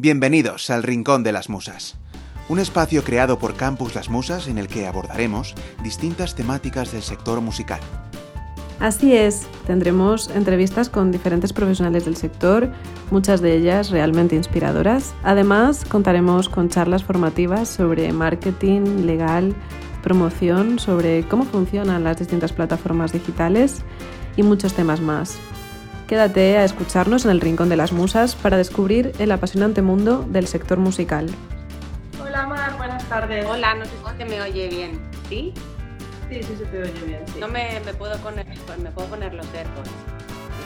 Bienvenidos al Rincón de las Musas, un espacio creado por Campus Las Musas en el que abordaremos distintas temáticas del sector musical. Así es, tendremos entrevistas con diferentes profesionales del sector, muchas de ellas realmente inspiradoras. Además, contaremos con charlas formativas sobre marketing, legal, promoción, sobre cómo funcionan las distintas plataformas digitales y muchos temas más. Quédate a escucharnos en el Rincón de las Musas para descubrir el apasionante mundo del sector musical. Hola Mar, buenas tardes. Hola, no sé si se me oye bien. ¿Sí? Sí, sí se te oye bien. Sí, No me, me puedo poner, me puedo poner los AirPods,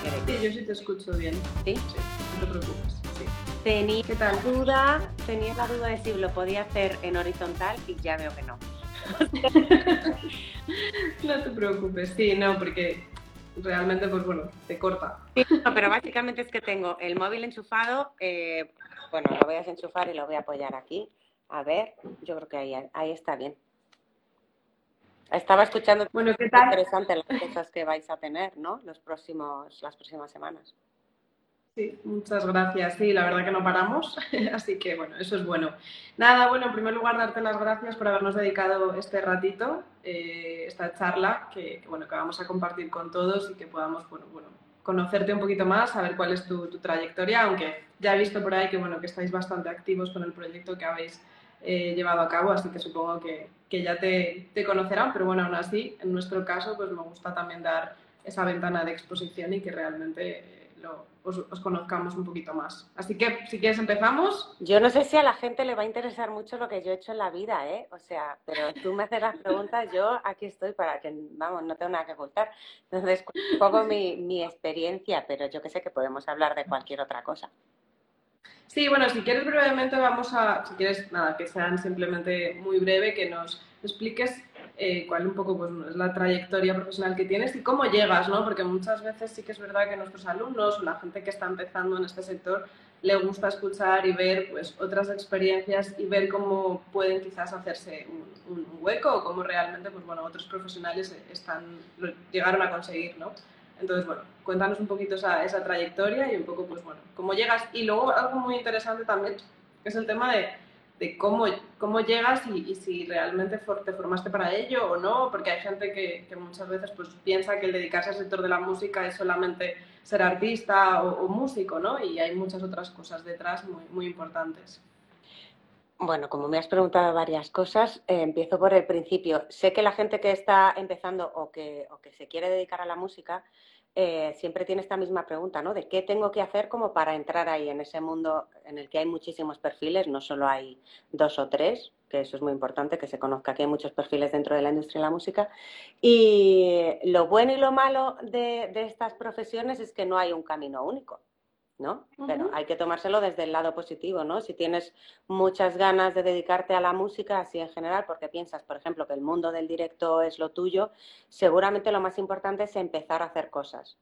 si. Sí, yo sí te escucho bien. ¿Sí? Sí, no te preocupes. Sí. Tenía ¿Qué tal? duda, tenía la duda de si lo podía hacer en horizontal y ya veo que no. No te preocupes. Sí, no, porque realmente, pues bueno, te corta. No, pero básicamente es que tengo el móvil enchufado, eh, bueno, lo voy a desenchufar y lo voy a apoyar aquí. A ver, yo creo que ahí, ahí está bien. Estaba escuchando Bueno, ¿qué tal? interesante las cosas que vais a tener, ¿no? Los próximos, las próximas semanas. Sí, muchas gracias. Sí, la verdad que no paramos, así que bueno, eso es bueno. Nada, bueno, en primer lugar darte las gracias por habernos dedicado este ratito, eh, esta charla que, bueno, que vamos a compartir con todos y que podamos, bueno, bueno, conocerte un poquito más, saber cuál es tu, tu trayectoria, aunque ya he visto por ahí que bueno, que estáis bastante activos con el proyecto que habéis eh, llevado a cabo, así que supongo que, que ya te, te conocerán, pero bueno, aún así, en nuestro caso, pues me gusta también dar esa ventana de exposición y que realmente eh, lo, os, os, conozcamos un poquito más. Así que, si quieres, empezamos. Yo no sé si a la gente le va a interesar mucho lo que yo he hecho en la vida, ¿eh? O sea, pero tú me haces las preguntas, yo aquí estoy para que, vamos, no tengo nada que ocultar. Entonces, un poco mi, mi experiencia, pero yo que sé que podemos hablar de cualquier otra cosa. Sí, bueno, si quieres brevemente vamos a, si quieres, nada, que sean simplemente muy breve, que nos expliques eh, cuál un poco pues, es la trayectoria profesional que tienes y cómo llegas, ¿no? Porque muchas veces sí que es verdad que nuestros alumnos o la gente que está empezando en este sector le gusta escuchar y ver pues, otras experiencias y ver cómo pueden quizás hacerse un, hueco o cómo realmente pues, bueno, otros profesionales están, lo llegaron a conseguir, ¿no? Entonces, bueno, cuéntanos un poquito esa, esa, trayectoria y un poco, pues bueno, cómo llegas. Y luego algo muy interesante también, es el tema de, de cómo, cómo llegas y, si realmente te formaste para ello o no, porque hay gente que, muchas veces pues, piensa que el dedicarse al sector de la música es solamente ser artista o, músico, ¿no? Y hay muchas otras cosas detrás muy, muy importantes. Bueno, como me has preguntado varias cosas, eh, empiezo por el principio. Sé que la gente que está empezando o que, o que se quiere dedicar a la música eh, siempre tiene esta misma pregunta, ¿no? De qué tengo que hacer como para entrar ahí en ese mundo en el que hay muchísimos perfiles, no solo hay dos o tres, que eso es muy importante, que se conozca que hay muchos perfiles dentro de la industria de la música. Y lo bueno y lo malo de, de estas profesiones es que no hay un camino único. ¿No? Uh -huh. Pero hay que tomárselo desde el lado positivo, ¿no? Si tienes muchas ganas de dedicarte a la música, así en general, porque piensas, por ejemplo, que el mundo del directo es lo tuyo, seguramente lo más importante es empezar a hacer cosas,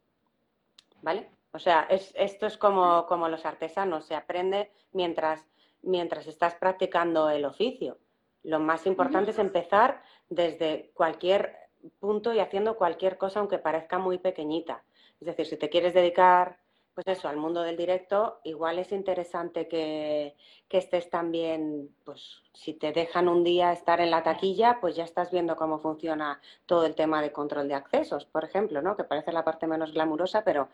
¿vale? O sea, es, esto es como, como los artesanos, se aprende mientras, mientras estás practicando el oficio. Lo más importante uh -huh. es empezar desde cualquier punto y haciendo cualquier cosa, aunque parezca muy pequeñita. Es decir, si te quieres dedicar pues eso, al mundo del directo, igual es interesante que, que, estés también, pues si te dejan un día estar en la taquilla, pues ya estás viendo cómo funciona todo el tema de control de accesos, por ejemplo, ¿no? Que parece la parte menos glamurosa, pero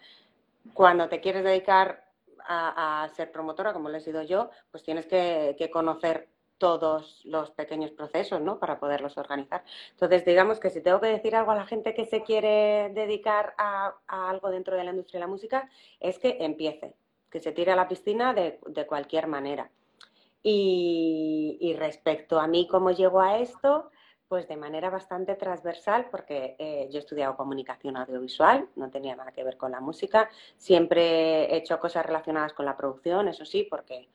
cuando te quieres dedicar a, a ser promotora, como lo he sido yo, pues tienes que, que conocer todos los pequeños procesos, ¿no? Para poderlos organizar. Entonces, digamos que si tengo que decir algo a la gente que se quiere dedicar a, algo dentro de la industria de la música, es que empiece, que se tire a la piscina de, de cualquier manera. Y, y, respecto a mí, cómo llego a esto, pues de manera bastante transversal, porque eh, yo he estudiado comunicación audiovisual, no tenía nada que ver con la música, siempre he hecho cosas relacionadas con la producción, eso sí, porque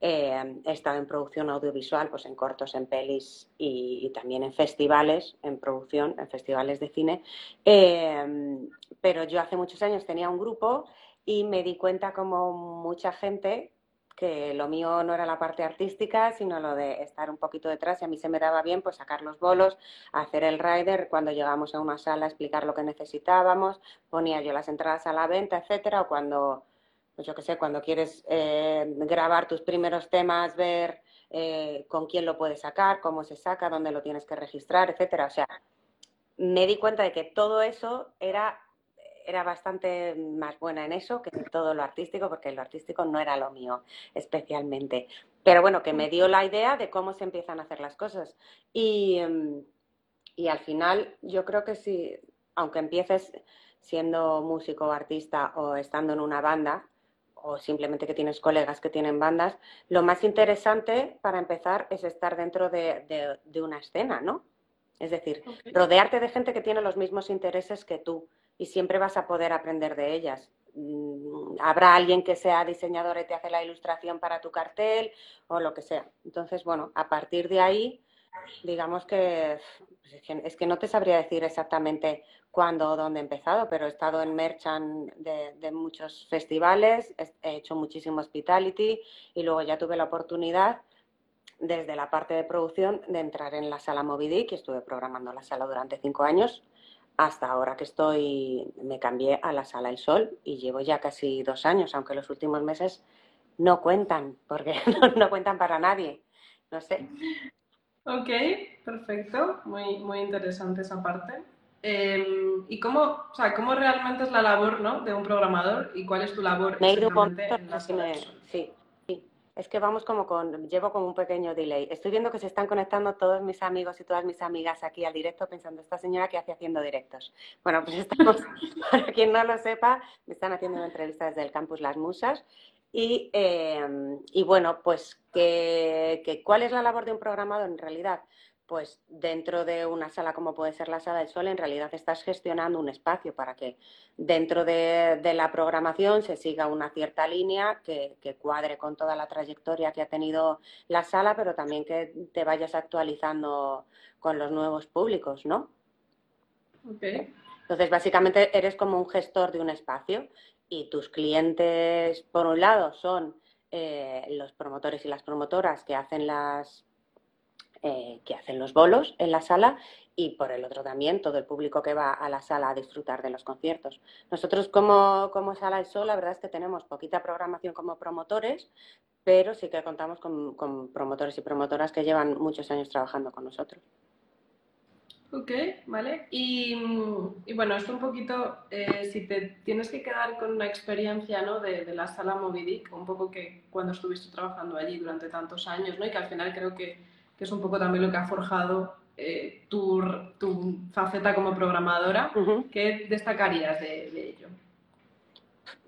eh, he estado en producción audiovisual, pues en cortos, en pelis y, también en festivales, en producción, en festivales de cine. Eh, pero yo hace muchos años tenía un grupo y me di cuenta como mucha gente que lo mío no era la parte artística, sino lo de estar un poquito detrás y a mí se me daba bien pues sacar los bolos, hacer el rider, cuando llegamos a una sala explicar lo que necesitábamos, ponía yo las entradas a la venta, etcétera, o cuando pues yo qué sé, cuando quieres eh, grabar tus primeros temas, ver eh, con quién lo puedes sacar, cómo se saca, dónde lo tienes que registrar, etcétera. O sea, me di cuenta de que todo eso era, era bastante más buena en eso que en todo lo artístico, porque lo artístico no era lo mío especialmente. Pero bueno, que me dio la idea de cómo se empiezan a hacer las cosas. Y, em, y al final, yo creo que si, aunque empieces siendo músico o artista o estando en una banda, o simplemente que tienes colegas que tienen bandas, lo más interesante para empezar es estar dentro de, una escena, ¿no? Es decir, rodearte de gente que tiene los mismos intereses que tú y siempre vas a poder aprender de ellas. Mm, habrá alguien que sea diseñador y te hace la ilustración para tu cartel o lo que sea. Entonces, bueno, a partir de ahí, digamos que pues es que no te sabría decir exactamente cuándo o dónde he empezado, pero he estado en Merchant de, muchos festivales, he hecho muchísimo hospitality y luego ya tuve la oportunidad desde la parte de producción de entrar en la sala Movidic, que estuve programando la sala durante cinco años, hasta ahora que estoy, me cambié a la sala El Sol y llevo ya casi dos años, aunque los últimos meses no cuentan, porque no, cuentan para nadie. No sé. Ok, perfecto. Muy, muy interesante esa parte. Em, ¿Y cómo, o sea, cómo realmente es la labor ¿no? de un programador y cuál es tu labor? Me he ido un sí, sí. Es que vamos como con, llevo como un pequeño delay. Estoy viendo que se están conectando todos mis amigos y todas mis amigas aquí al directo pensando, esta señora que hace haciendo directos. Bueno, pues estamos, para quien no lo sepa, me están haciendo una entrevista desde el campus Las Musas y, em, y bueno, pues que, ¿cuál es la labor de un programador en realidad? Pues dentro de una sala como puede ser la sala del sol, en realidad estás gestionando un espacio para que dentro de, la programación se siga una cierta línea que, cuadre con toda la trayectoria que ha tenido la sala, pero también que te vayas actualizando con los nuevos públicos, ¿no? Entonces, básicamente eres como un gestor de un espacio y tus clientes, por un lado, son eh, los promotores y las promotoras que hacen las eh, que hacen los bolos en la sala y por el otro también todo el público que va a la sala a disfrutar de los conciertos. Nosotros como, como Sala del Sol, la verdad es que tenemos poquita programación como promotores, pero sí que contamos con promotores y promotoras que llevan muchos años trabajando con nosotros. Ok, vale. Y, bueno, esto un poquito, eh, si te tienes que quedar con una experiencia ¿no? de, la sala Movidic, un poco que cuando estuviste trabajando allí durante tantos años, ¿no? y que al final creo que, es un poco también lo que ha forjado eh, tu, faceta como programadora, ¿qué destacarías de, ello?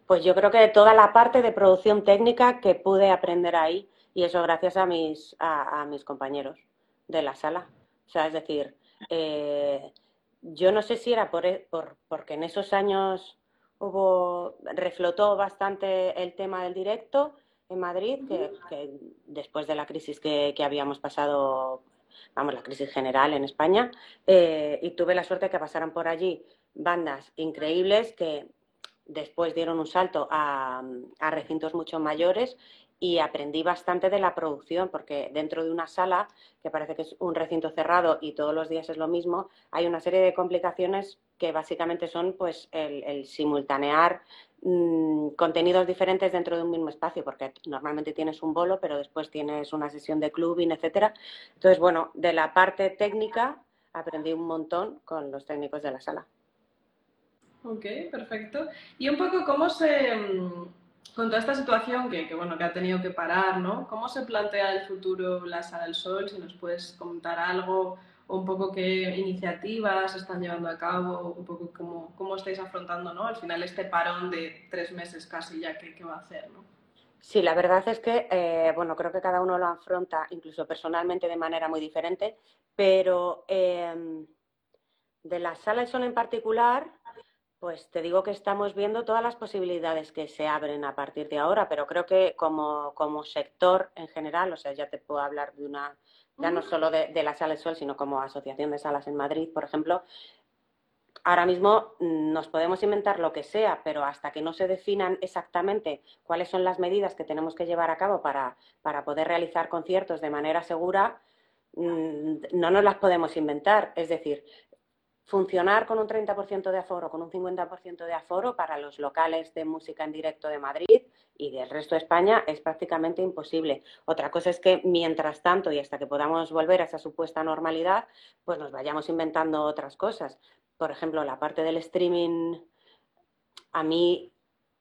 Pues yo creo que toda la parte de producción técnica que pude aprender ahí, y eso gracias a mis, a mis compañeros de la sala. O sea, es decir, eh, yo no sé si era por, e, por, porque en esos años hubo, reflotó bastante el tema del directo en Madrid, que, después de la crisis que, habíamos pasado, vamos, la crisis general en España, eh, y tuve la suerte de que pasaran por allí bandas increíbles que después dieron un salto a, a recintos mucho mayores y aprendí bastante de la producción, porque dentro de una sala, que parece que es un recinto cerrado y todos los días es lo mismo, hay una serie de complicaciones que básicamente son pues el, simultanear mm, contenidos diferentes dentro de un mismo espacio, porque normalmente tienes un bolo, pero después tienes una sesión de clubing, etcétera. Entonces, bueno, de la parte técnica aprendí un montón con los técnicos de la sala. Ok, perfecto. Y un poco cómo se mm, con toda esta situación que, bueno, que ha tenido que parar, ¿no? ¿Cómo se plantea el futuro la Sala del Sol? Si nos puedes comentar algo o un poco qué iniciativas están llevando a cabo, un poco cómo, cómo estáis afrontando, ¿no? Al final este parón de tres meses casi ya que, va a hacer, ¿no? Sí, la verdad es que, eh, bueno, creo que cada uno lo afronta incluso personalmente de manera muy diferente, pero em, de la Sala del Sol en particular, pues te digo que estamos viendo todas las posibilidades que se abren a partir de ahora, pero creo que como, como sector en general, o sea, ya te puedo hablar de una, ya no solo de, la Sala del Sol, sino como Asociación de Salas en Madrid, por ejemplo, ahora mismo nos podemos inventar lo que sea, pero hasta que no se definan exactamente cuáles son las medidas que tenemos que llevar a cabo para, para poder realizar conciertos de manera segura, mm, no nos las podemos inventar. Es decir, funcionar con un 30% de aforo, con un 50% de aforo para los locales de música en directo de Madrid y del resto de España es prácticamente imposible. Otra cosa es que mientras tanto y hasta que podamos volver a esa supuesta normalidad, pues nos vayamos inventando otras cosas. Por ejemplo, la parte del streaming, a mí,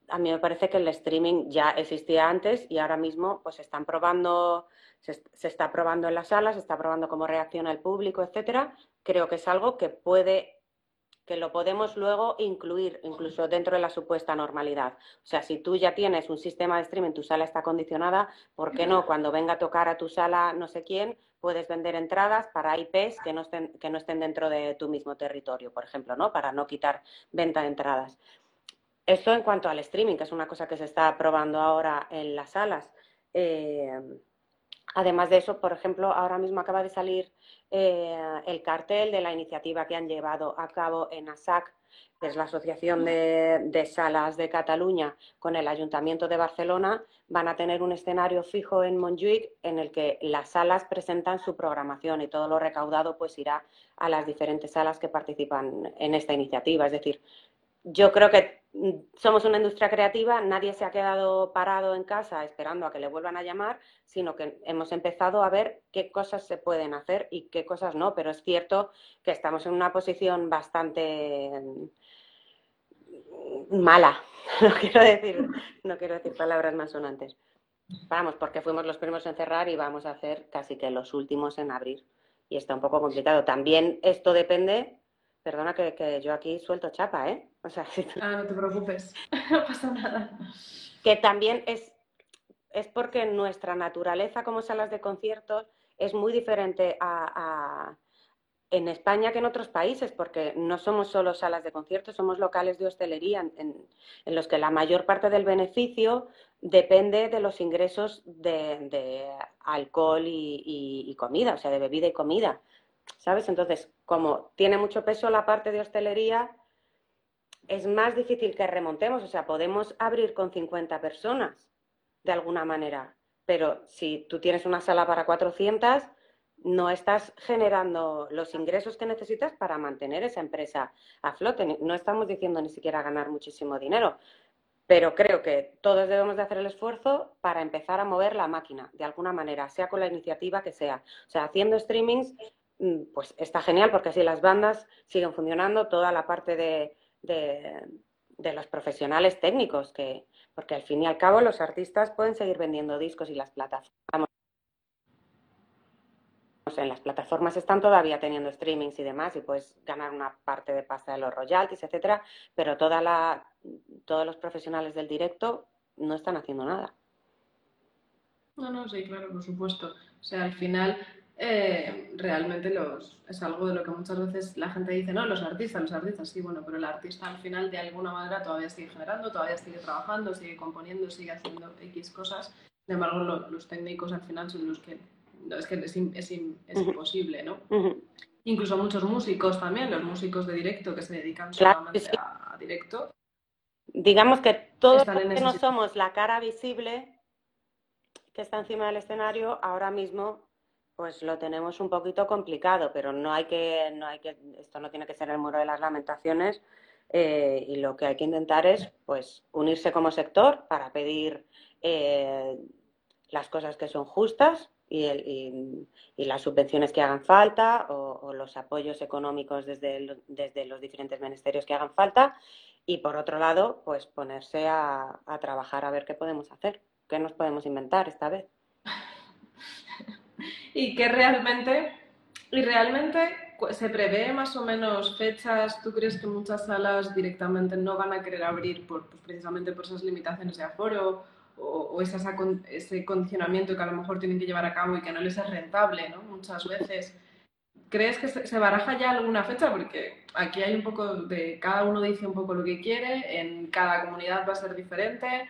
a mí me parece que el streaming ya existía antes y ahora mismo pues están probando, se, se está probando en las salas, se está probando cómo reacciona el público, etcétera, creo que es algo que puede que lo podemos luego incluir incluso dentro de la supuesta normalidad. O sea, si tú ya tienes un sistema de streaming, tu sala está condicionada, ¿por qué no? Cuando venga a tocar a tu sala no sé quién, puedes vender entradas para IPs que no estén, que no estén dentro de tu mismo territorio, por ejemplo, ¿no? Para no quitar venta de entradas. Esto en cuanto al streaming, que es una cosa que se está probando ahora en las salas. Eh, además de eso, por ejemplo, ahora mismo acaba de salir eh, el cartel de la iniciativa que han llevado a cabo en ASAC, que es la Asociación de, Salas de Cataluña, con el Ayuntamiento de Barcelona, van a tener un escenario fijo en Montjuic en el que las salas presentan su programación y todo lo recaudado pues irá a las diferentes salas que participan en esta iniciativa. Es decir, yo creo que mm, somos una industria creativa, nadie se ha quedado parado en casa esperando a que le vuelvan a llamar, sino que hemos empezado a ver qué cosas se pueden hacer y qué cosas no, pero es cierto que estamos en una posición bastante mm, mala, no quiero decir, no quiero decir palabras más sonantes. Vamos, porque fuimos los primeros en cerrar y vamos a ser casi que los últimos en abrir. Y está un poco complicado. También esto depende Perdona que, yo aquí suelto chapa, ¿eh? O sea, Ah, no te preocupes, no pasa nada. Que también es, es porque nuestra naturaleza como salas de conciertos es muy diferente a, en España que en otros países, porque no somos solo salas de conciertos, somos locales de hostelería en, los que la mayor parte del beneficio depende de los ingresos de, alcohol y, comida, o sea, de bebida y comida. ¿Sabes? Entonces, como tiene mucho peso la parte de hostelería, es más difícil que remontemos, o sea, podemos abrir con 50 personas de alguna manera, pero si tú tienes una sala para 400, no estás generando los ingresos que necesitas para mantener esa empresa a flote. No estamos diciendo ni siquiera ganar muchísimo dinero, pero creo que todos debemos de hacer el esfuerzo para empezar a mover la máquina de alguna manera, sea con la iniciativa que sea. O sea, haciendo streamings pues está genial porque así las bandas siguen funcionando, toda la parte de, de, los profesionales técnicos, que, porque al fin y al cabo los artistas pueden seguir vendiendo discos y las plataformas. En las plataformas están todavía teniendo streamings y demás y puedes ganar una parte de pasta de los royalties, etcétera, pero todos los profesionales del directo no están haciendo nada. No, no, sí, claro, por supuesto. O sea, al final eh, realmente los, es algo de lo que muchas veces la gente dice, no, los artistas, los artistas, sí, bueno, pero el artista al final de alguna manera todavía sigue generando, todavía sigue trabajando, sigue componiendo, sigue haciendo X cosas. Sin embargo, los técnicos al final son los que, no, es que es, es, es imposible, ¿no? Incluso muchos músicos también, los músicos de directo que se dedican solamente a, directo. Digamos que todos los que no somos la cara visible que está encima del escenario, ahora mismo pues lo tenemos un poquito complicado, pero no hay que, no hay que, esto no tiene que ser el muro de las lamentaciones eh, y lo que hay que intentar es, pues, unirse como sector para pedir eh, las cosas que son justas y, las subvenciones que hagan falta o, los apoyos económicos desde, desde los diferentes ministerios que hagan falta y por otro lado, pues ponerse a trabajar a ver qué podemos hacer, qué nos podemos inventar esta vez y que realmente, y realmente se prevé más o menos fechas, ¿tú crees que muchas salas directamente no van a querer abrir por, pues precisamente por esas limitaciones de aforo o, ese condicionamiento que a lo mejor tienen que llevar a cabo y que no les es rentable, ¿no? Muchas veces. ¿Crees que se, baraja ya alguna fecha? Porque aquí hay un poco de, cada uno dice un poco lo que quiere, en cada comunidad va a ser diferente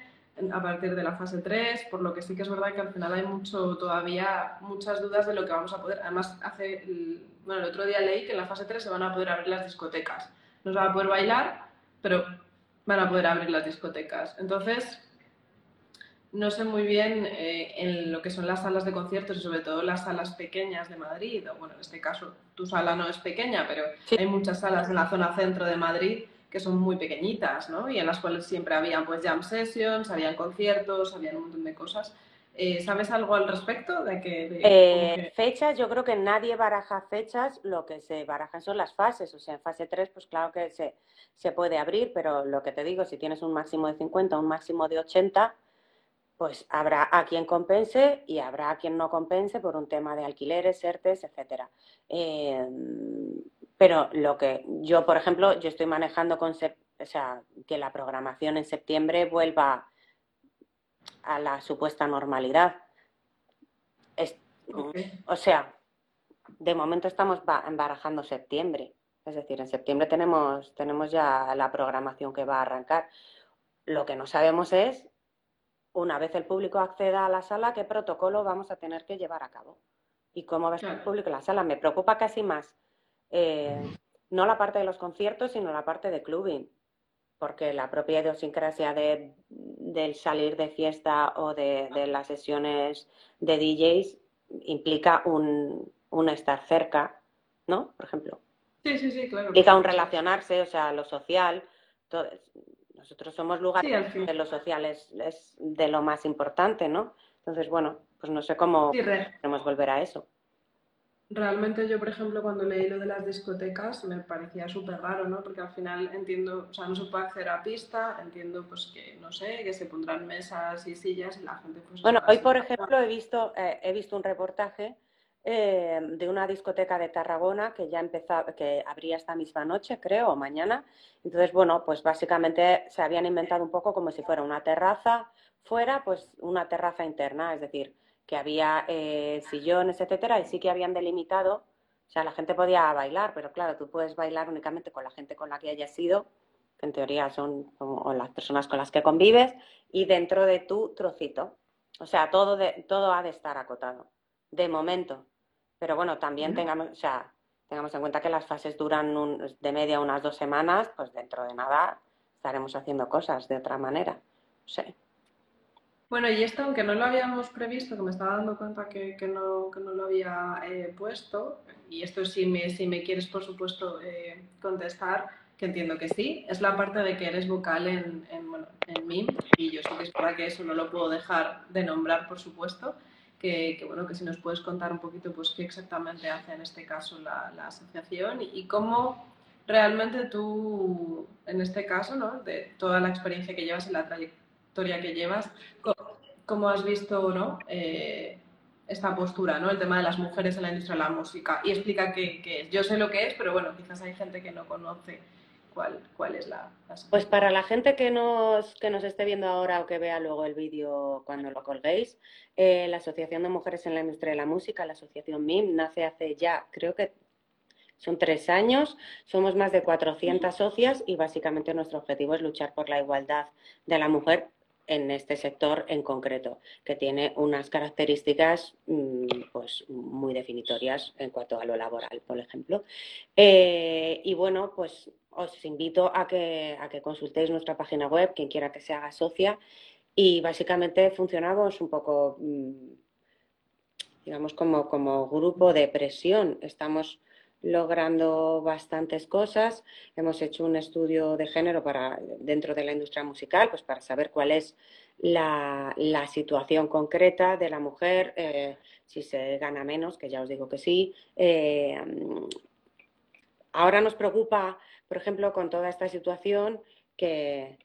a partir de la fase 3, por lo que sí que es verdad que al final hay mucho todavía muchas dudas de lo que vamos a poder. Además, hace el, bueno, el otro día leí que en la fase 3 se van a poder abrir las discotecas. No se va a poder bailar, pero van a poder abrir las discotecas. Entonces, no sé muy bien eh, en lo que son las salas de conciertos y sobre todo las salas pequeñas de Madrid, o bueno, en este caso tu sala no es pequeña, pero hay muchas salas en la zona centro de Madrid que son muy pequeñitas, ¿no? Y en las cuales siempre habían pues jam sessions, habían conciertos, habían un montón de cosas. Eh, ¿Sabes algo al respecto de que, eh, Fechas, yo creo que nadie baraja fechas, lo que se barajan son las fases, o sea, en fase 3 pues claro que se, se puede abrir, pero lo que te digo, si tienes un máximo de 50, un máximo de 80, pues habrá a quien compense y habrá a quien no compense por un tema de alquileres, ERTES, etcétera. Em, pero lo que yo, por ejemplo, yo estoy manejando con, o sea, que la programación en septiembre vuelva a la supuesta normalidad. O sea, de momento estamos embarajando septiembre. Es decir, en septiembre tenemos, tenemos ya la programación que va a arrancar. Lo que no sabemos es, una vez el público acceda a la sala, qué protocolo vamos a tener que llevar a cabo y cómo va a estar el público en la sala. Me preocupa casi más eh, no la parte de los conciertos, sino la parte de clubing porque la propia idiosincrasia de, del salir de fiesta o de, las sesiones de DJs implica un, estar cerca, ¿no? Por ejemplo. Sí, sí, sí, claro. Implica un relacionarse, o sea, lo social. nosotros somos lugares de lo social es, de lo más importante, ¿no? Entonces, bueno, pues no sé cómo podemos volver a eso. Realmente yo, por ejemplo, cuando leí lo de las discotecas me parecía súper raro, ¿no? Porque al final entiendo, o sea, no se puede acceder a pista, entiendo pues que, no sé, que se pondrán mesas y sillas y la gente pues... Bueno, hoy, por ejemplo, he visto, eh, he visto un reportaje eh, de una discoteca de Tarragona que ya empezó, que abría esta misma noche, creo, o mañana. Entonces, bueno, pues básicamente se habían inventado un poco como si fuera una terraza fuera, pues una terraza interna, es decir que había eh, sillones, etcétera, y sí que habían delimitado, o sea, la gente podía bailar, pero claro, tú puedes bailar únicamente con la gente con la que hayas sido, que en teoría son como, las personas con las que convives, y dentro de tu trocito. O sea, todo, de, todo ha de estar acotado, de momento. Pero bueno, también tengamos, o sea, tengamos en cuenta que las fases duran de media unas dos semanas, pues dentro de nada estaremos haciendo cosas de otra manera. Sí. Bueno, y esto, aunque no lo habíamos previsto, que me estaba dando cuenta que, no, que no, lo había eh, puesto, y esto si me, si me quieres, por supuesto, eh, contestar, que entiendo que sí, es la parte de que eres vocal en, en, bueno, en MIM, y yo sé que es para que eso no lo puedo dejar de nombrar, por supuesto, que, que, bueno, que si nos puedes contar un poquito, pues qué exactamente hace en este caso la, la asociación y, y cómo realmente tú, en este caso, ¿no? de toda la experiencia que llevas en la que llevas, ¿cómo has visto ¿no? Eh, esta postura, ¿no? el tema de las mujeres en la industria de la música? Y explica qué, es. Yo sé lo que es, pero bueno, quizás hay gente que no conoce cuál, cuál es la, Pues para la gente que nos, que nos esté viendo ahora o que vea luego el vídeo cuando lo colguéis, eh, la Asociación de Mujeres en la Industria de la Música, la Asociación MIM, nace hace ya, creo que son tres años, somos más de 400 socias y básicamente nuestro objetivo es luchar por la igualdad de la mujer en este sector en concreto, que tiene unas características mm, pues, muy definitorias en cuanto a lo laboral, por ejemplo. Eh, y bueno, pues os invito a que, a que consultéis nuestra página web, quien quiera que se haga socia, y básicamente funcionamos un poco, mm, digamos, como, como grupo de presión. Estamos logrando bastantes cosas. Hemos hecho un estudio de género para, dentro de la industria musical, pues para saber cuál es la, situación concreta de la mujer, eh, si se gana menos, que ya os digo que sí. Eh, ahora nos preocupa, por ejemplo, con toda esta situación, que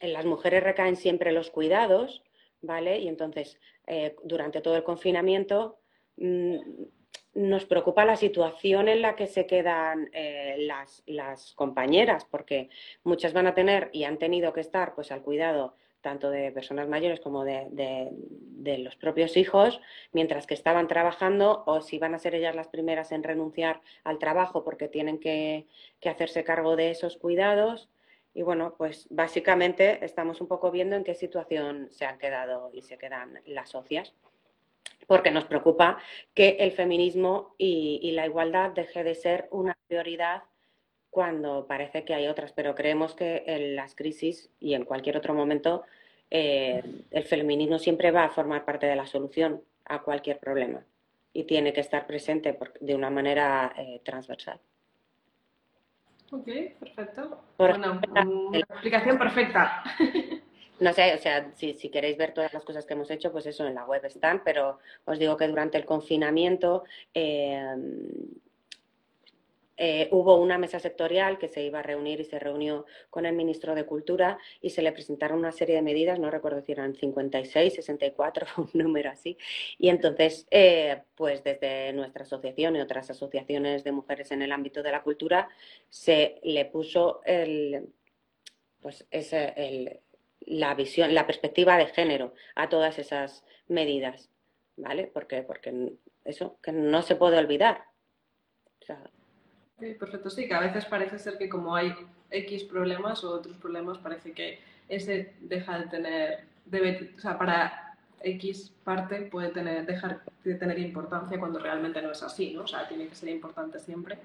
en las mujeres recaen siempre los cuidados, ¿vale? Y entonces, eh, durante todo el confinamiento, mm, nos preocupa la situación en la que se quedan eh, las, compañeras, porque muchas van a tener y han tenido que estar pues al cuidado tanto de personas mayores como de, los propios hijos, mientras que estaban trabajando, o si van a ser ellas las primeras en renunciar al trabajo porque tienen que, que hacerse cargo de esos cuidados. Y bueno, pues básicamente estamos un poco viendo en qué situación se han quedado y se quedan las socias porque nos preocupa que el feminismo y, la igualdad deje de ser una prioridad cuando parece que hay otras, pero creemos que en las crisis y en cualquier otro momento eh, el feminismo siempre va a formar parte de la solución a cualquier problema y tiene que estar presente de una manera eh, transversal. Ok, perfecto. bueno, una explicación perfecta. No sé, o sea, si, queréis ver todas las cosas que hemos hecho, pues eso en la web están, pero os digo que durante el confinamiento eh, eh, hubo una mesa sectorial que se iba a reunir y se reunió con el ministro de Cultura y se le presentaron una serie de medidas, no recuerdo si eran 56, 64, un número así. Y entonces, eh, pues desde nuestra asociación y otras asociaciones de mujeres en el ámbito de la cultura, se le puso el, pues ese, la visión, la perspectiva de género a todas esas medidas, ¿vale? Porque, porque eso, que no se puede olvidar. Sí, perfecto, sí, que a veces parece ser que como hay X problemas o otros problemas, parece que ese deja de tener, debe, o sea, para X parte puede tener, dejar de tener importancia cuando realmente no es así, ¿no? O sea, tiene que ser importante siempre.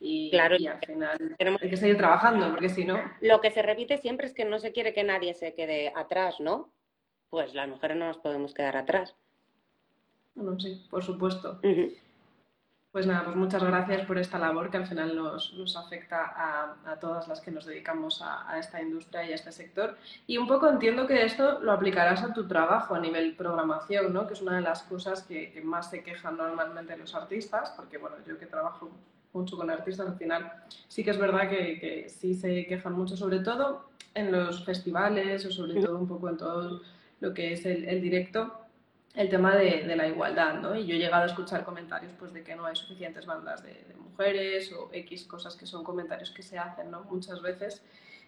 Y, claro, y al final hay que seguir trabajando, porque si no... Lo que se repite siempre es que no se quiere que nadie se quede atrás, ¿no? Pues las mujeres no nos podemos quedar atrás. Bueno, sí, por supuesto. Pues nada, pues muchas gracias por esta labor que al final nos, nos afecta a, todas las que nos dedicamos a, esta industria y a este sector. Y un poco entiendo que esto lo aplicarás a tu trabajo a nivel programación, ¿no? que es una de las cosas que, más se quejan normalmente los artistas, porque bueno, yo que trabajo mucho con artistas, al final sí que es verdad que, que sí se quejan mucho, sobre todo en los festivales o sobre todo un poco en todo lo que es el, el directo el tema de, la igualdad, ¿no? Y yo he llegado a escuchar comentarios pues, de que no hay suficientes bandas de, mujeres o X cosas que son comentarios que se hacen, ¿no? Muchas veces.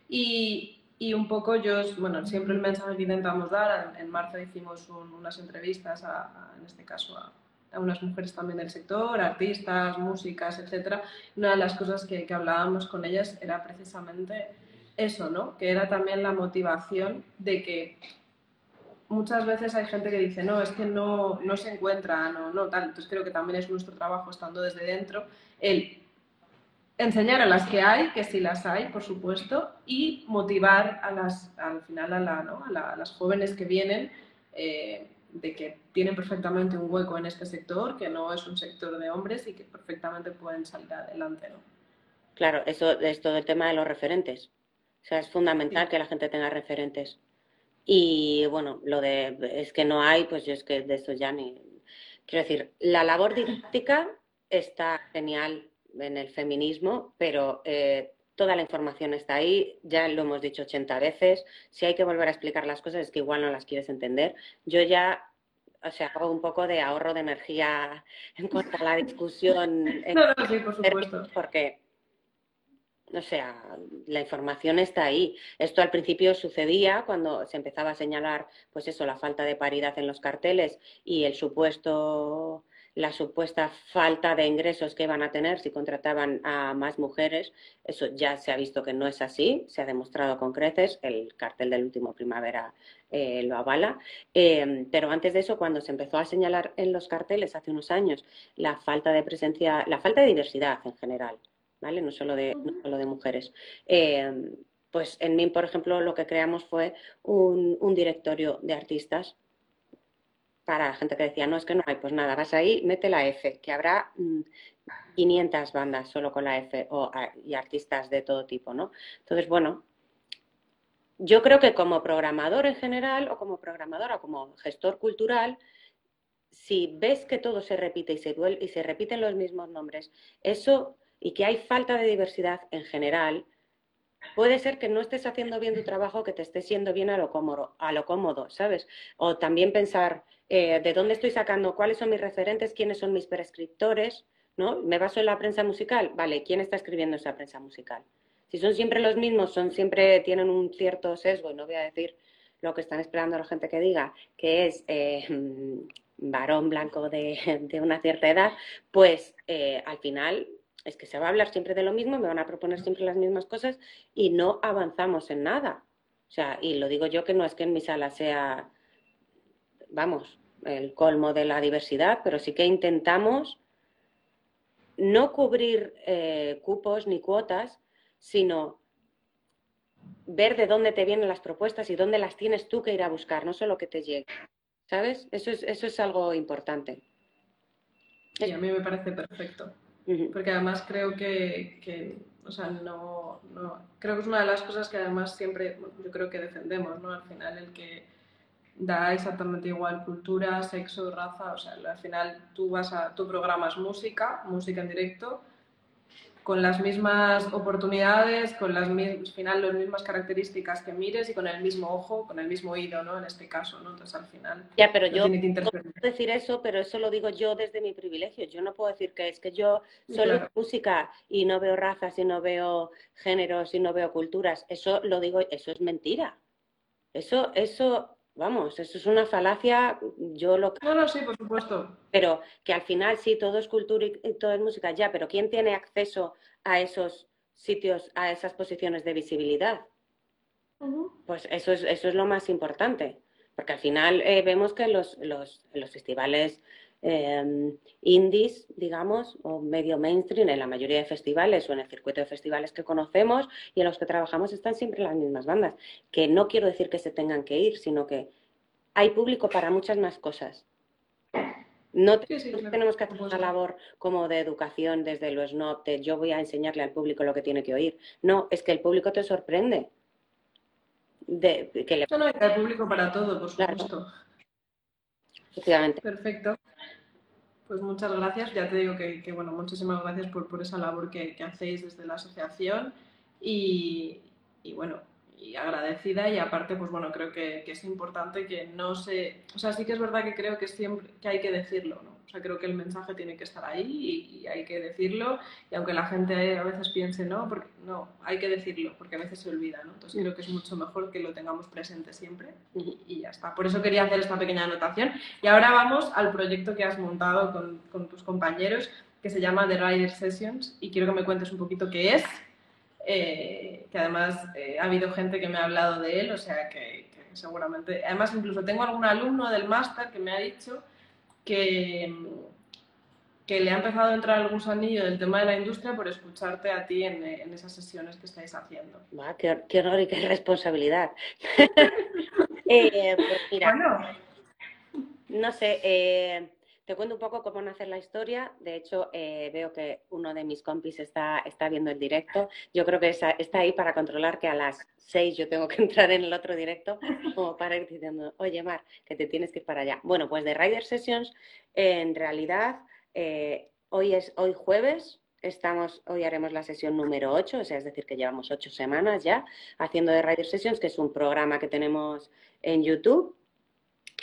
Y, y un poco yo, bueno, siempre el mensaje que intentamos dar, en, marzo hicimos unas entrevistas, a, en este caso a, a, unas mujeres también del sector, artistas, músicas, etc. Una de las cosas que, que hablábamos con ellas era precisamente eso, ¿no? Que era también la motivación de que muchas veces hay gente que dice, no, es que no, no se encuentra, no, no, tal. Entonces creo que también es nuestro trabajo, estando desde dentro, el enseñar a las que hay, que sí las hay, por supuesto, y motivar a las, al final a, la, ¿no? a, las jóvenes que vienen eh, de que tienen perfectamente un hueco en este sector, que no es un sector de hombres y que perfectamente pueden salir adelante. ¿no? Claro, eso es todo el tema de los referentes. O sea, es fundamental que la gente tenga referentes. Y bueno, lo de es que no hay, pues yo es que de eso ya ni. Quiero decir, la labor didáctica está genial en el feminismo, pero eh, toda la información está ahí, ya lo hemos dicho 80 veces. Si hay que volver a explicar las cosas es que igual no las quieres entender. Yo ya o sea, hago un poco de ahorro de energía en cuanto a la discusión. No, no, sí, por supuesto. Porque o sea, la información está ahí. Esto al principio sucedía cuando se empezaba a señalar, pues eso, la falta de paridad en los carteles y el supuesto, la supuesta falta de ingresos que iban a tener si contrataban a más mujeres. Eso ya se ha visto que no es así, se ha demostrado con creces. El cartel del último primavera eh, lo avala. Eh, pero antes de eso, cuando se empezó a señalar en los carteles hace unos años la falta de presencia, la falta de diversidad en general ¿vale? No solo de, de mujeres. Eh, pues en MIN, por ejemplo, lo que creamos fue un, directorio de artistas para la gente que decía, no, es que no hay, pues nada, vas ahí, mete la F, que habrá 500 mm, bandas solo con la F o, y artistas de todo tipo, ¿no? Entonces, bueno, yo creo que como programador en general o como programadora como gestor cultural, si ves que todo se repite y se, y se repiten los mismos nombres, eso y que hay falta de diversidad en general, puede ser que no estés haciendo bien tu trabajo, que te estés yendo bien a lo cómodo, a lo cómodo ¿sabes? O también pensar eh, de dónde estoy sacando, cuáles son mis referentes, quiénes son mis prescriptores, ¿no? Me baso en la prensa musical, vale, ¿quién está escribiendo esa prensa musical? Si son siempre los mismos, son siempre tienen un cierto sesgo, y no voy a decir lo que están esperando la gente que diga, que es eh, varón blanco de, una cierta edad, pues eh, al final es que se va a hablar siempre de lo mismo, me van a proponer siempre las mismas cosas y no avanzamos en nada. O sea, y lo digo yo que no es que en mi sala sea, vamos, el colmo de la diversidad, pero sí que intentamos no cubrir eh, cupos ni cuotas, sino ver de dónde te vienen las propuestas y dónde las tienes tú que ir a buscar, no solo que te llegue. ¿Sabes? Eso es, eso es algo importante. Sí, a mí me parece perfecto. Porque además creo que, o sea, no, no, creo que es una de las cosas que además siempre, yo creo que defendemos, ¿no? Al final el que da exactamente igual cultura, sexo, raza, o sea, al final tú vas a, tu programas música, música en directo, con las mismas oportunidades, con las mismas, al final las mismas características que mires y con el mismo ojo, con el mismo oído, ¿no? En este caso, ¿no? Entonces al final. Ya, pero yo no puedo decir eso, pero eso lo digo yo desde mi privilegio. Yo no puedo decir que es que yo solo música y no veo razas y no veo géneros y no veo culturas. Eso lo digo, eso es mentira. Eso, eso Vamos, eso es una falacia, yo lo No, no, sí, por supuesto. Pero que al final sí, todo es cultura y todo es música, ya, pero ¿quién tiene acceso a esos sitios, a esas posiciones de visibilidad? Pues eso es, eso es lo más importante, porque al final eh, vemos que los, los, los festivales eh, indies, digamos, o medio mainstream en la mayoría de festivales o en el circuito de festivales que conocemos y en los que trabajamos están siempre las mismas bandas. Que no quiero decir que se tengan que ir, sino que hay público para muchas más cosas. No, tenemos que hacer una labor como de educación desde lo snob, de yo voy a enseñarle al público lo que tiene que oír. No, es que el público te sorprende. De, que le... No, no, hay público para todo, por supuesto. Efectivamente. Perfecto. Pues muchas gracias. Ya te digo que, bueno, muchísimas gracias por, por esa labor que, hacéis desde la asociación y, y, bueno, y agradecida y aparte, pues bueno, creo que, que, es importante que no se... O sea, sí que es verdad que creo que siempre que hay que decirlo, ¿no? O sea, creo que el mensaje tiene que estar ahí y, hay que decirlo. Y aunque la gente a veces piense, no, porque, no, hay que decirlo, porque a veces se olvida, ¿no? Entonces creo que es mucho mejor que lo tengamos presente siempre y, ya está. Por eso quería hacer esta pequeña anotación. Y ahora vamos al proyecto que has montado con, con tus compañeros, que se llama The Rider Sessions. Y quiero que me cuentes un poquito qué es. Eh, que además eh, ha habido gente que me ha hablado de él, o sea que, que seguramente, además incluso tengo algún alumno del máster que me ha dicho que, que le ha empezado a entrar el gusanillo del tema de la industria por escucharte a ti en, esas sesiones que estáis haciendo. qué, honor y qué responsabilidad. Eh, pues mira, no sé, eh, te cuento un poco cómo nace la historia. De hecho, eh, veo que uno de mis compis está, está viendo el directo. Yo creo que está, ahí para controlar que a las seis yo tengo que entrar en el otro directo, como para ir diciendo, oye, Mar, que te tienes que ir para allá. Bueno, pues de Rider Sessions, en realidad, eh, hoy es hoy jueves, Estamos, hoy haremos la sesión número 8, o sea, es decir, que llevamos ocho semanas ya haciendo de Rider Sessions, que es un programa que tenemos en YouTube.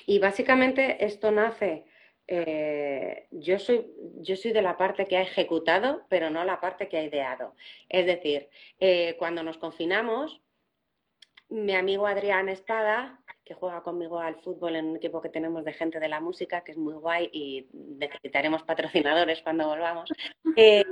Y básicamente esto nace eh, yo, soy, yo soy de la parte que ha ejecutado, pero no la parte que ha ideado. Es decir, eh, cuando nos confinamos, mi amigo Adrián Espada, que juega conmigo al fútbol en un equipo que tenemos de gente de la música, que es muy guay y necesitaremos patrocinadores cuando volvamos, eh,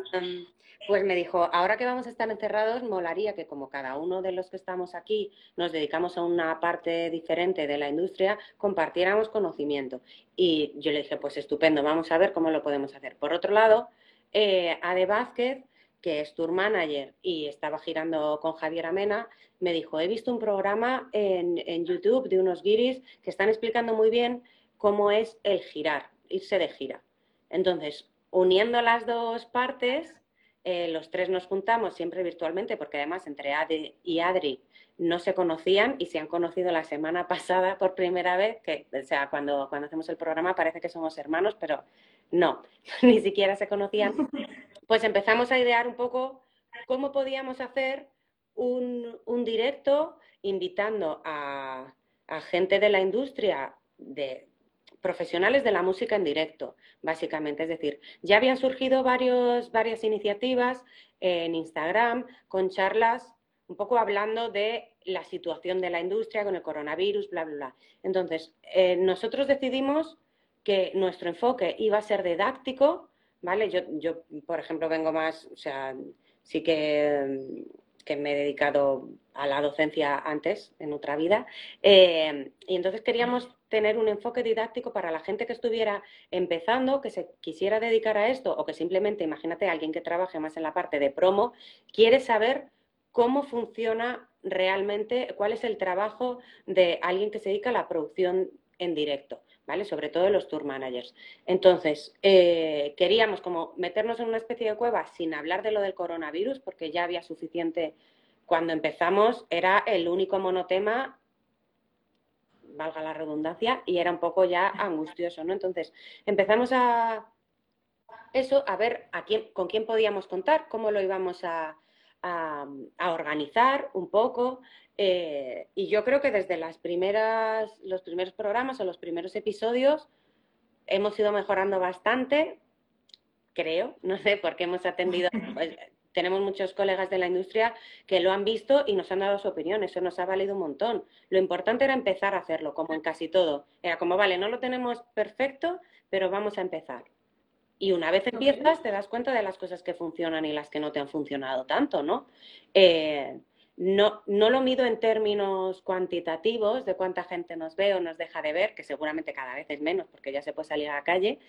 pues me dijo, ahora que vamos a estar encerrados, molaría que como cada uno de los que estamos aquí nos dedicamos a una parte diferente de la industria, compartiéramos conocimiento. Y yo le dije, pues estupendo, vamos a ver cómo lo podemos hacer. Por otro lado, eh, Ade Vázquez, que es tour manager y estaba girando con Javier Amena, me dijo, he visto un programa en, en YouTube de unos guiris que están explicando muy bien cómo es el girar, irse de gira. Entonces, uniendo las dos partes, eh, los tres nos juntamos siempre virtualmente, porque además entre Adi y Adri no se conocían y se han conocido la semana pasada por primera vez, que, o sea, cuando, cuando hacemos el programa parece que somos hermanos, pero no, ni siquiera se conocían. Pues empezamos a idear un poco cómo podíamos hacer un, directo invitando a, gente de la industria de, profesionales de la música en directo, básicamente. Es decir, ya habían surgido varias iniciativas en Instagram con charlas un poco hablando de la situación de la industria con el coronavirus, bla, bla, bla. Entonces, eh, nosotros decidimos que nuestro enfoque iba a ser didáctico, ¿vale? Yo, yo, por ejemplo, vengo más, o sea, sí que que me he dedicado a la docencia antes, en otra vida. Eh, y entonces queríamos tener un enfoque didáctico para la gente que estuviera empezando, que se quisiera dedicar a esto o que simplemente, imagínate, alguien que trabaje más en la parte de promo, quiere saber cómo funciona realmente, cuál es el trabajo de alguien que se dedica a la producción en directo. ¿Vale? Sobre todo los tour managers. Entonces, eh, queríamos como meternos en una especie de cueva sin hablar de lo del coronavirus, porque ya había suficiente. Cuando empezamos era el único monotema, valga la redundancia, y era un poco ya angustioso, ¿no? Entonces, empezamos a eso, a ver a quién, con quién podíamos contar, cómo lo íbamos a, a organizar un poco, eh, y yo creo que desde las primeras, los primeros programas o los primeros episodios hemos ido mejorando bastante, creo, no sé, porque hemos atendido, pues, tenemos muchos colegas de la industria que lo han visto y nos han dado su opinión, eso nos ha valido un montón. Lo importante era empezar a hacerlo, como en casi todo. Era como, vale, no lo tenemos perfecto, pero vamos a empezar. Y una vez empiezas, te das cuenta de las cosas que funcionan y las que no te han funcionado tanto, ¿no? Eh, no, no lo mido en términos cuantitativos de cuánta gente nos ve o nos deja de ver, que seguramente cada vez es menos porque ya se puede salir a la calle,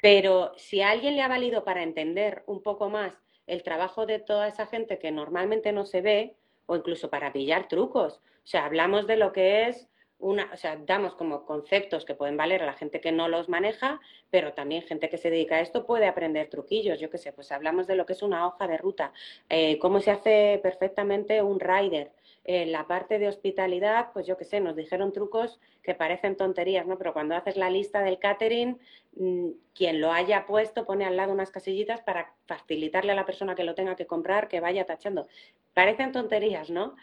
pero si a alguien le ha valido para entender un poco más el trabajo de toda esa gente que normalmente no se ve, o incluso para pillar trucos. O sea, hablamos de lo que es una, o sea, damos como conceptos que pueden valer a la gente que no los maneja, pero también gente que se dedica a esto puede aprender truquillos. Yo qué sé, pues hablamos de lo que es una hoja de ruta, eh, cómo se hace perfectamente un rider. En la parte de hospitalidad, pues yo qué sé, nos dijeron trucos que parecen tonterías, ¿no? Pero cuando haces la lista del catering, mm, quien lo haya puesto pone al lado unas casillitas para facilitarle a la persona que lo tenga que comprar que vaya tachando. Parecen tonterías, ¿no?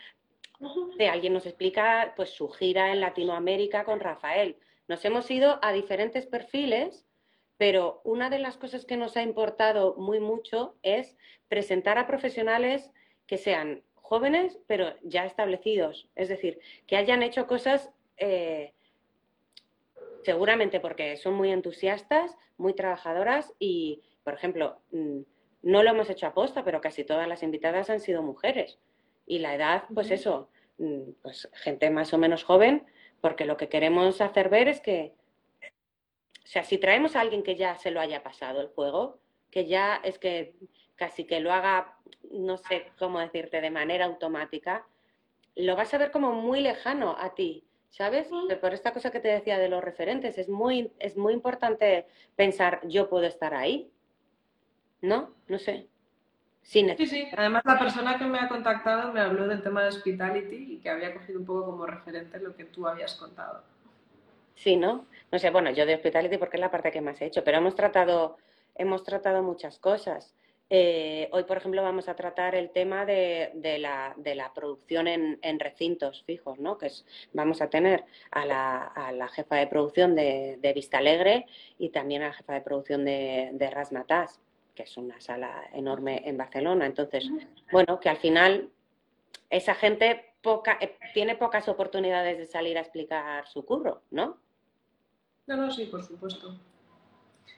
De alguien nos explica pues su gira en Latinoamérica con Rafael. Nos hemos ido a diferentes perfiles, pero una de las cosas que nos ha importado muy mucho es presentar a profesionales que sean jóvenes, pero ya establecidos, es decir, que hayan hecho cosas eh, seguramente porque son muy entusiastas, muy trabajadoras y, por ejemplo, mm, no lo hemos hecho a posta, pero casi todas las invitadas han sido mujeres. Y la edad, pues eso, mm, pues gente más o menos joven, porque lo que queremos hacer ver es que, o sea, si traemos a alguien que ya se lo haya pasado el juego, que ya es que casi que lo haga, no sé cómo decirte, de manera automática, lo vas a ver como muy lejano a ti, ¿sabes? Por esta cosa que te decía de los referentes, es muy, es muy importante pensar, yo puedo estar ahí, ¿no? No sé. Sí, sí, Además, la persona que me ha contactado me habló del tema de hospitality y que había cogido un poco como referente lo que tú habías contado. Sí, ¿no? No sé, bueno, yo de hospitality porque es la parte que más he hecho, pero hemos tratado, hemos tratado muchas cosas. Eh, hoy, por ejemplo, vamos a tratar el tema de, la, producción en, recintos fijos, ¿no? Que es, vamos a tener a la, jefa de producción de, Vista Alegre y también a la jefa de producción de, de Rasmatas que es una sala enorme en Barcelona. Entonces, bueno, que al final esa gente poca, eh, tiene pocas oportunidades de salir a explicar su curro, ¿no? No, no, sí, por supuesto.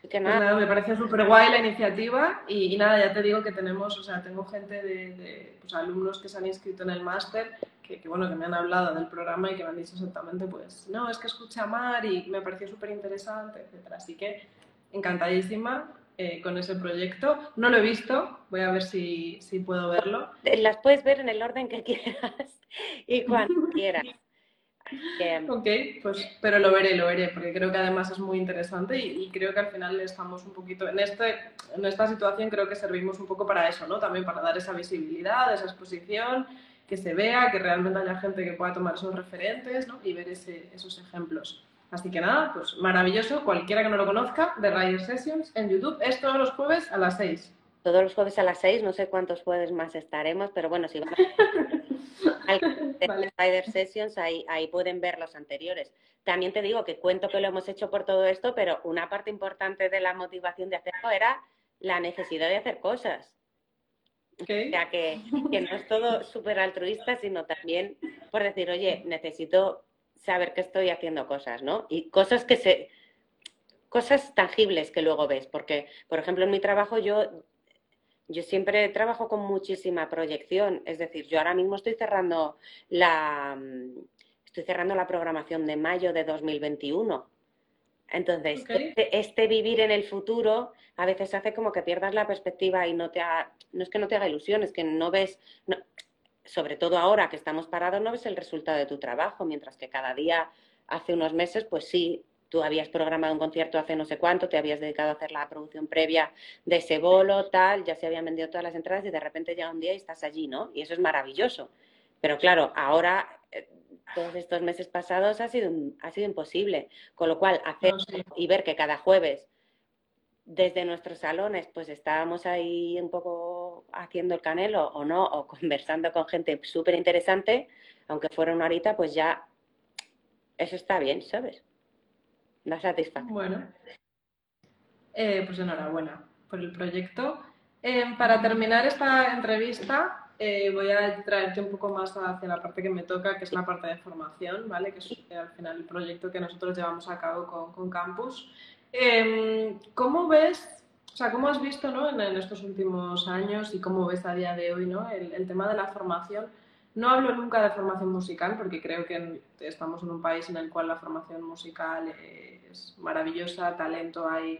Que pues nada. me parece súper guay la iniciativa y, nada, ya te digo que tenemos, o sea, tengo gente de, pues, alumnos que se han inscrito en el máster que, bueno, que me han hablado del programa y que me han dicho exactamente, pues, no, es que escucha a Mar y me pareció súper interesante, etcétera. Así que encantadísima eh, con ese proyecto. No lo he visto, voy a ver si, si, puedo verlo. Las puedes ver en el orden que quieras y cuando quieras. Ok, pues, pero lo veré, lo veré, porque creo que además es muy interesante y, creo que al final estamos un poquito, en, este, en esta situación creo que servimos un poco para eso, ¿no? También para dar esa visibilidad, esa exposición, que se vea, que realmente haya gente que pueda tomar esos referentes, ¿no? Y ver ese, esos ejemplos. Así que nada, pues maravilloso. Cualquiera que no lo conozca, de Rider Sessions en YouTube es todos los jueves a las 6. Todos los jueves a las 6, no sé cuántos jueves más estaremos, pero bueno, si van de Rider Sessions, ahí, ahí pueden ver los anteriores. También te digo que cuento que lo hemos hecho por todo esto, pero una parte importante de la motivación de hacerlo era la necesidad de hacer cosas. O sea, que, que no es todo súper altruista, sino también por decir, oye, necesito saber que estoy haciendo cosas, ¿no? Y cosas que se cosas tangibles que luego ves, porque por ejemplo en mi trabajo yo yo siempre trabajo con muchísima proyección, es decir, yo ahora mismo estoy cerrando la estoy cerrando la programación de mayo de 2021. Entonces, este, este, vivir en el futuro a veces hace como que pierdas la perspectiva y no te haga, no es que no te haga ilusión, es que no ves, sobre todo ahora que estamos parados, no ves el resultado de tu trabajo, mientras que cada día, hace unos meses, pues sí, tú habías programado un concierto hace no sé cuánto, te habías dedicado a hacer la producción previa de ese bolo, tal, ya se habían vendido todas las entradas y de repente llega un día y estás allí, ¿no? Y eso es maravilloso. Pero claro, ahora, eh, todos estos meses pasados ha sido, ha sido imposible. Con lo cual, hacer y ver que cada jueves desde nuestros salones, pues estábamos ahí un poco haciendo el canelo o no, o conversando con gente súper interesante, aunque fuera una horita, pues ya eso está bien, ¿sabes? Da satisfacción. Bueno, eh, pues enhorabuena por el proyecto. Eh, para terminar esta entrevista, eh, voy a traerte un poco más hacia la parte que me toca, que es la parte de formación, ¿vale? Que es al final el proyecto que nosotros llevamos a cabo con, con Campus. Em, ¿Cómo ves, o sea, cómo has visto ¿no? en, estos últimos años y cómo ves a día de hoy ¿no? el, tema de la formación? No hablo nunca de formación musical porque creo que estamos en un país en el cual la formación musical es maravillosa, talento hay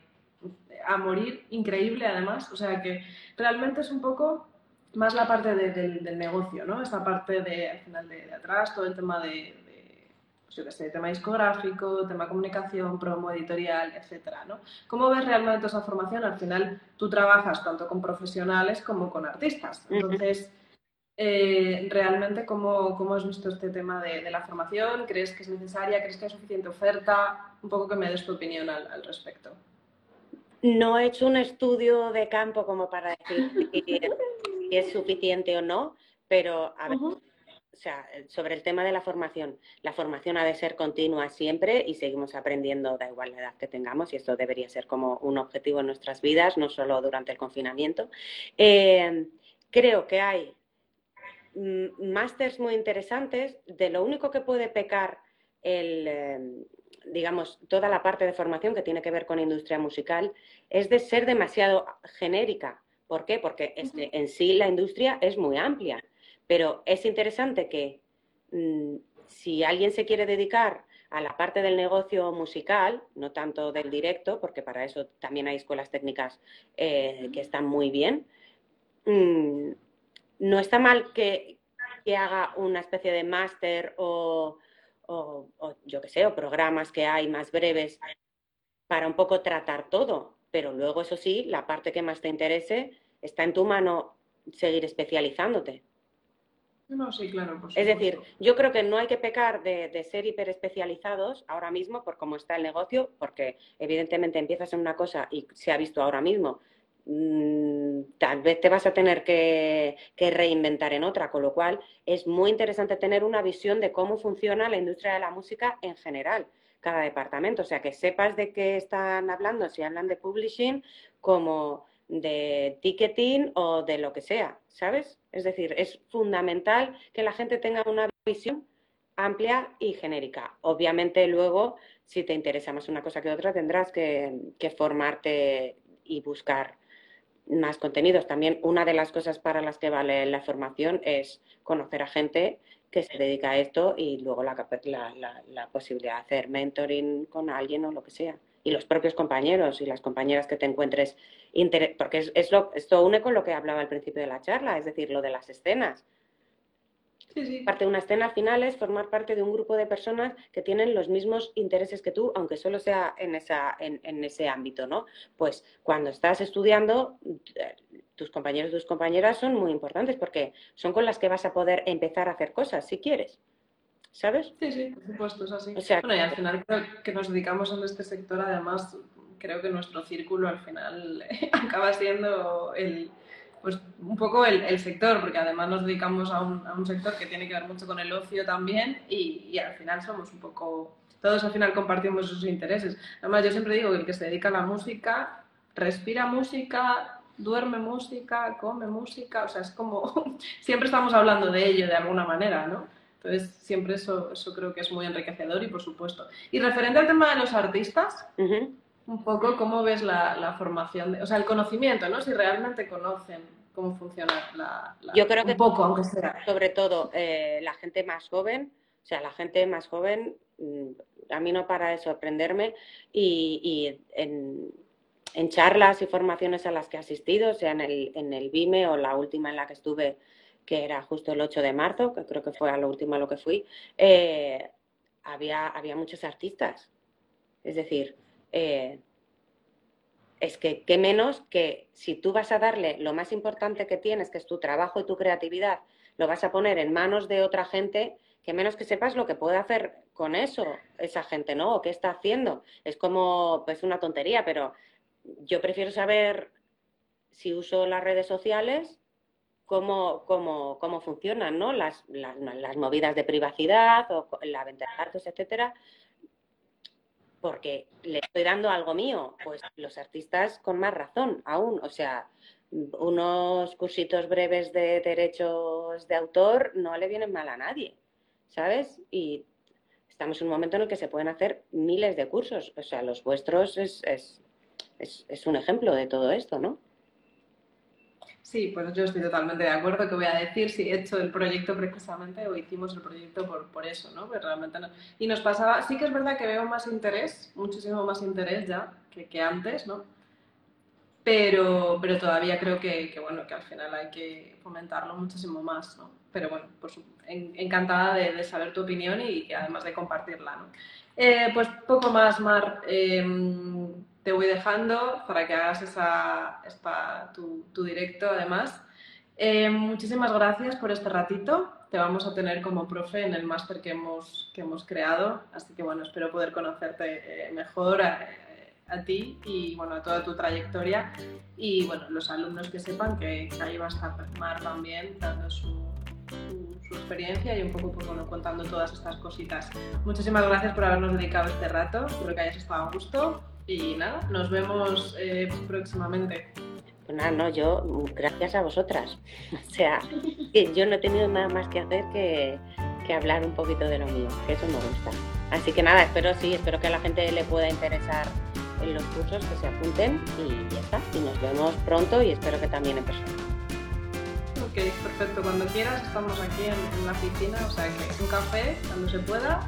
a morir, increíble además. O sea que realmente es un poco más la parte del negocio, ¿no? Esta parte de, al final de atrás, todo el tema de, yo qué sé, tema discográfico, tema comunicación, promo, editorial, etcétera, ¿no? ¿Cómo ves realmente esa formación? Al final tú trabajas tanto con profesionales como con artistas. Entonces, eh, realmente, ¿cómo, ¿cómo, has visto este tema de, la formación? ¿Crees que es necesaria? ¿Crees que hay suficiente oferta? Un poco que me des tu opinión al, respecto. No he hecho un estudio de campo como para decir si es suficiente o no, pero a ver, o sea, sobre el tema de la formación, la formación ha de ser continua siempre y seguimos aprendiendo, da igual la edad que tengamos, y esto debería ser como un objetivo en nuestras vidas, no solo durante el confinamiento. Eh, creo que hay mm, másters muy interesantes, de lo único que puede pecar el, eh, digamos, toda la parte de formación que tiene que ver con industria musical es de ser demasiado genérica. ¿Por qué? Porque en sí la industria es muy amplia. Pero es interesante que mm, si alguien se quiere dedicar a la parte del negocio musical, no tanto del directo, porque para eso también hay escuelas técnicas eh, que están muy bien, mm, no está mal que, haga una especie de máster o, o, yo qué sé, o programas que hay más breves para un poco tratar todo, pero luego eso sí, la parte que más te interese, está en tu mano seguir especializándote. No, sí, claro. es decir, yo creo que no hay que pecar de, de, ser hiperespecializados ahora mismo por cómo está el negocio, porque evidentemente empiezas en una cosa y se ha visto ahora mismo, mm, tal vez te vas a tener que, reinventar en otra, con lo cual es muy interesante tener una visión de cómo funciona la industria de la música en general, cada departamento, o sea, que sepas de qué están hablando, si hablan de publishing, como de ticketing o de lo que sea, ¿sabes? Es decir, es fundamental que la gente tenga una visión amplia y genérica. Obviamente luego, si te interesa más una cosa que otra, tendrás que, formarte y buscar más contenidos. También una de las cosas para las que vale la formación es conocer a gente que se dedica a esto y luego la, la, la posibilidad de hacer mentoring con alguien o lo que sea y los propios compañeros y las compañeras que te encuentres, porque es, es lo, esto une con lo que hablaba al principio de la charla, es decir, lo de las escenas. Parte de una escena al final es formar parte de un grupo de personas que tienen los mismos intereses que tú, aunque solo sea en, esa, en, ese ámbito, ¿no? Pues cuando estás estudiando, tus compañeros y tus compañeras son muy importantes porque son con las que vas a poder empezar a hacer cosas, si quieres. ¿Sabes? Sí, sí, por supuesto, es así. bueno, y al final creo que nos dedicamos en este sector, además, creo que nuestro círculo al final acaba siendo el, pues un poco el, sector, porque además nos dedicamos a un, a un, sector que tiene que ver mucho con el ocio también y, y, al final somos un poco, todos al final compartimos esos intereses. Además yo siempre digo que el que se dedica a la música, respira música, duerme música, come música, o sea, es como, siempre estamos hablando de ello de alguna manera, ¿no? Entonces, siempre eso, eso creo que es muy enriquecedor y por supuesto. Y referente al tema de los artistas, un poco cómo ves la, formación, o sea, el conocimiento, ¿no? Si realmente conocen cómo funciona la... Yo creo que poco, aunque sea. Sobre todo eh, la gente más joven, o sea, la gente más joven, mm, a mí no para de sorprenderme y, y en, en, charlas y formaciones a las que he asistido, sea en el, en el BIME o la última en la que estuve que era justo el 8 de marzo, que creo que fue a lo último a lo que fui, eh, había, había muchos artistas. Es decir, eh, es que qué menos que si tú vas a darle lo más importante que tienes, que es tu trabajo y tu creatividad, lo vas a poner en manos de otra gente, que menos que sepas lo que puede hacer con eso esa gente, ¿no? O qué está haciendo. Es como, pues una tontería, pero yo prefiero saber si uso las redes sociales, cómo, cómo, cómo funcionan, ¿no? Las, las, movidas de privacidad o la venta de datos, etcétera, porque le estoy dando algo mío. Pues los artistas con más razón aún, o sea, unos cursitos breves de derechos de autor no le vienen mal a nadie, ¿sabes? Y estamos en un momento en el que se pueden hacer miles de cursos, o sea, los vuestros es, es, es, un ejemplo de todo esto, ¿no? Sí, pues yo estoy totalmente de acuerdo que voy a decir si he hecho el proyecto precisamente o hicimos el proyecto por, por eso, ¿no? Pues realmente no. Y nos pasaba, sí que es verdad que veo más interés, muchísimo más interés ya que, que antes, ¿no? pero, pero todavía creo que, que, bueno, que al final hay que fomentarlo muchísimo más, ¿no? Pero bueno, pues encantada de, saber tu opinión y, además de compartirla, ¿no? Eh, pues poco más, Mar. Em, te voy dejando para que hagas esa, tu, tu, directo, además. Em, muchísimas gracias por este ratito. Te vamos a tener como profe en el máster que hemos, que hemos creado, así que bueno, espero poder conocerte eh, mejor. Eh, a ti y bueno, a toda tu trayectoria y bueno, los alumnos que sepan que, ahí va a estar Mar también dando su, su, experiencia y un poco pues, bueno, contando todas estas cositas. Muchísimas gracias por habernos dedicado este rato, espero que hayas estado a gusto y nada, nos vemos eh, próximamente. Pues nada, no, yo gracias a vosotras. O sea, yo no he tenido nada más que hacer que, que hablar un poquito de lo mío, que eso me gusta. Así que nada, espero sí, espero que a la gente le pueda interesar en los cursos que se apunten y ya está. Y nos vemos pronto y espero que también en persona. Ok, perfecto. Cuando quieras estamos aquí en, la piscina, o sea que un café cuando se pueda,